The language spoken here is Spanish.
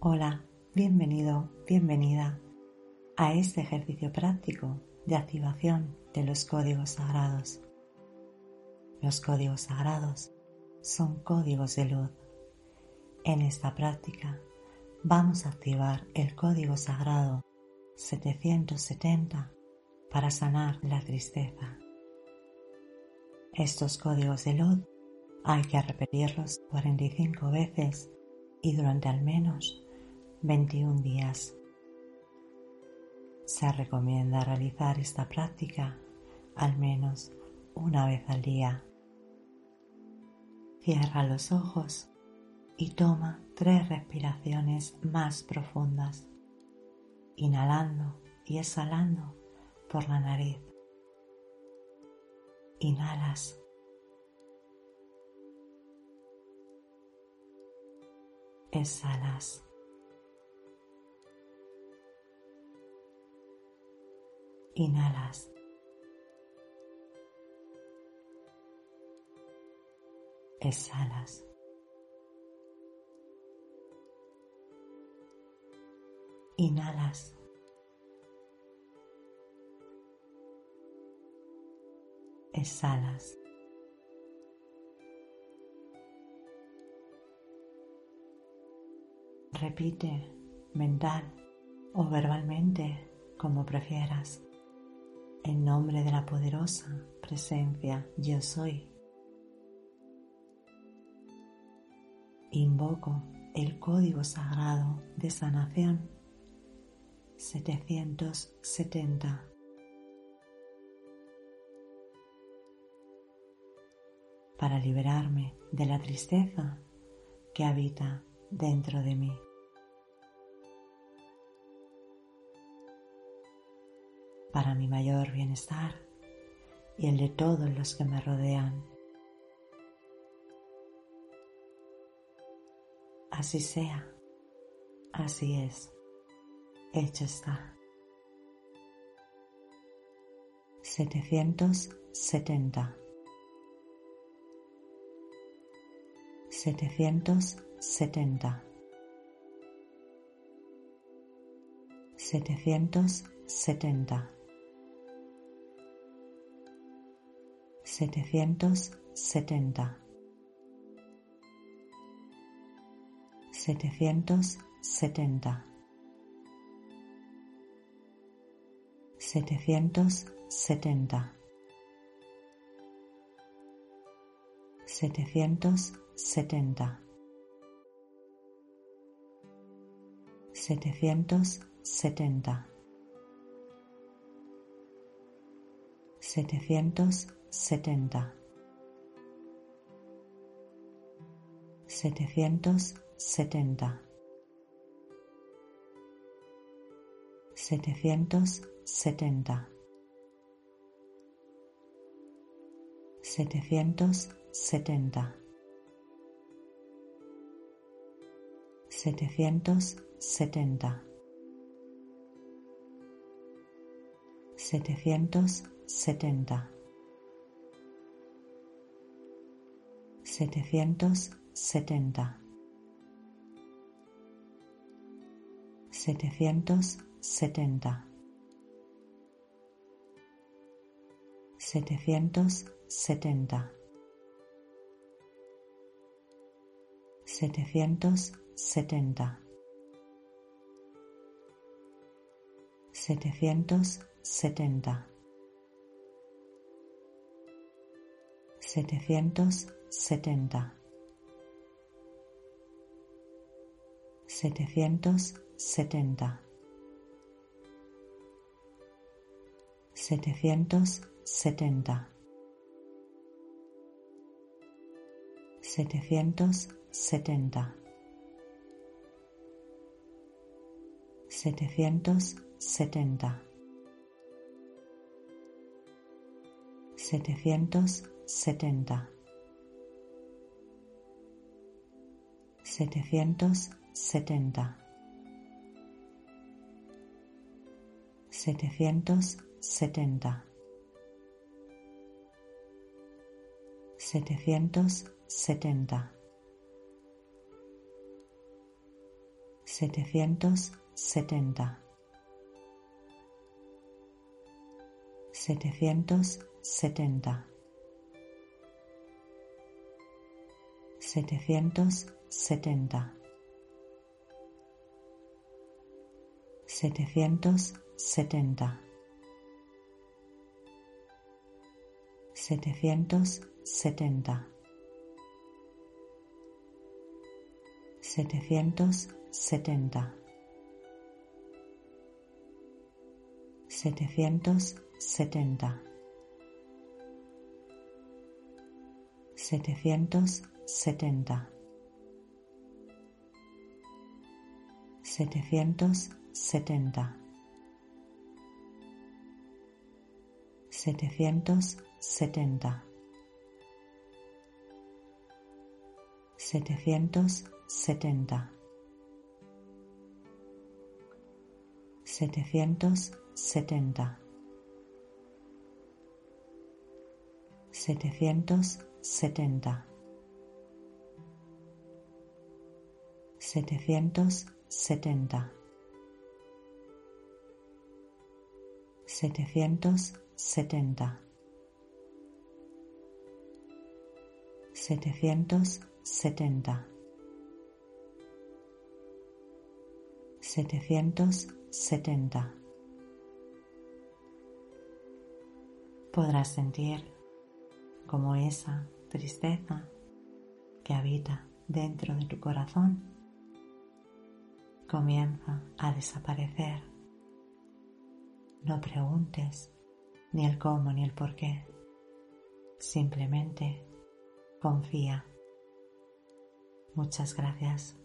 Hola, bienvenido, bienvenida a este ejercicio práctico de activación de los códigos sagrados. Los códigos sagrados son códigos de luz. En esta práctica vamos a activar el código sagrado 770 para sanar la tristeza. Estos códigos de luz hay que repetirlos 45 veces y durante al menos 21 días. Se recomienda realizar esta práctica al menos una vez al día. Cierra los ojos y toma tres respiraciones más profundas, inhalando y exhalando por la nariz. Inhalas. Exhalas. Inhalas. Exhalas. Inhalas. Exhalas. Repite mental o verbalmente como prefieras en nombre de la poderosa presencia yo soy. Invoco el código sagrado de sanación 770. para liberarme de la tristeza que habita dentro de mí. Para mi mayor bienestar y el de todos los que me rodean. Así sea, así es, hecho está. 770 770 770 setecientos setenta. Setecientos setenta. Setecientos setenta. Setecientos setenta. Setecientos setenta. Setecientos setenta, setecientos setenta, setecientos setenta, setecientos setenta, setecientos setenta. 770 setecientos setenta. Setecientos setenta. Setecientos setenta. Setecientos setenta. Setecientos setenta setecientos setenta. Setecientos setenta. Setecientos setenta. Setecientos setenta. Setecientos setenta. Setecientos 70 770 770 770 770 770 setecientos setenta, setecientos setenta, setecientos setenta, setecientos setenta, setecientos setenta, setecientos setenta, setecientos setenta, setecientos setenta, setecientos setenta, setecientos setenta. 770 setecientos setenta, setecientos setenta, setecientos setenta, setecientos setenta. Podrás sentir como esa tristeza que habita dentro de tu corazón comienza a desaparecer. No preguntes ni el cómo ni el por qué. Simplemente confía. Muchas gracias.